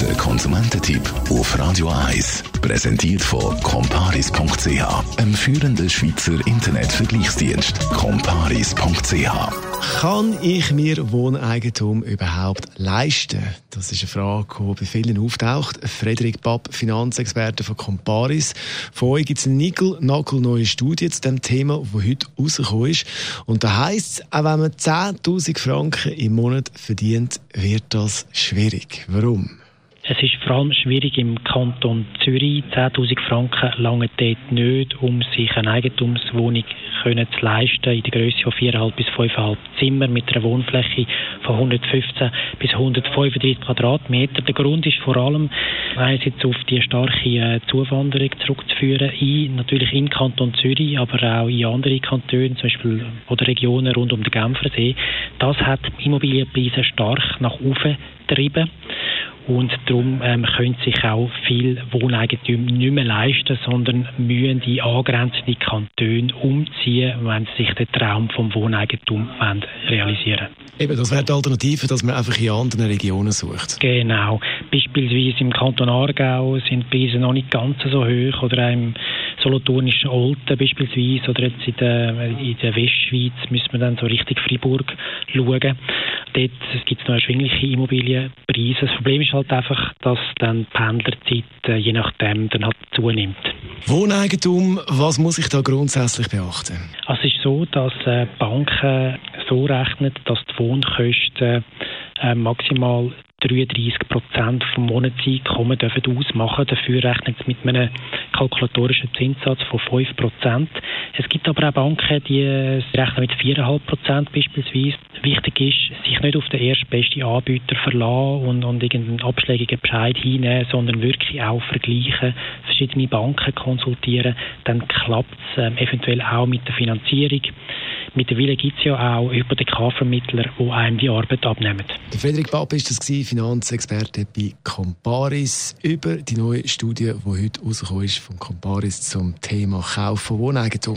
Der Konsumententipp auf Radio 1 präsentiert von comparis.ch, einem führenden Schweizer Internetvergleichsdienst. comparis.ch kann ich mir Wohneigentum überhaupt leisten? Das ist eine Frage, die bei vielen auftaucht. Frederik Papp, Finanzexperte von Comparis. Von euch gibt es eine nagelneue Studie zu dem Thema, die heute rausgekommen ist. Und da heisst es, auch wenn man 10.000 Franken im Monat verdient, wird das schwierig. Warum? Es ist vor allem schwierig im Kanton Zürich. 10.000 Franken lange dort nicht, um sich eine Eigentumswohnung können zu leisten in der Größe von 4,5 bis 5,5 Zimmer mit einer Wohnfläche von 115 bis 135 Quadratmeter. Der Grund ist vor allem einerseits auf die starke äh, Zuwanderung zurückzuführen, in, natürlich in Kanton Zürich, aber auch in andere Kantone, zum Beispiel oder Regionen rund um den Genfersee. Das hat Immobilienpreise stark nach oben getrieben und darum ähm, können sich auch viele Wohneigentümer nicht mehr leisten, sondern müssen die angrenzenden Kantone umziehen, wenn sie sich den Traum vom Wohneigentum wollen realisieren Eben, das wäre die Alternative, dass man einfach in anderen Regionen sucht. Genau. Beispielsweise im Kanton Aargau sind die Preise noch nicht ganz so hoch oder auch im solothurnischen Olten beispielsweise oder jetzt in der, in der Westschweiz müssen wir dann so Richtung Freiburg schauen. Dort gibt es noch erschwingliche Immobilienpreise. Das Problem ist halt einfach, dass dann die Pendlerzeit äh, je nachdem dann halt zunimmt. Wohneigentum, was muss ich da grundsätzlich beachten? Also es ist so, dass äh, Banken so rechnen, dass die Wohnkosten äh, maximal 33 Prozent vom Monatseinkommen dürfen ausmachen. Dafür rechnet es mit einem kalkulatorischen Zinssatz von 5 Prozent. Es gibt aber auch Banken, die rechnen mit 4,5 Prozent beispielsweise. Wichtig ist, sich nicht auf den erstbesten Anbieter verlassen und, und irgendeinen abschlägigen Bescheid hinnehmen, sondern wirklich auch vergleichen, verschiedene Banken konsultieren. Dann klappt es ähm, eventuell auch mit der Finanzierung. Mittlerweile gibt es ja auch Hypothekarvermittler, die einem die Arbeit abnehmen. Der Frederik Papp ist das Finanzexperte bei Comparis über die neue Studie, die heute rausgekommen ist von Comparis zum Thema Kauf von Wohneigentum.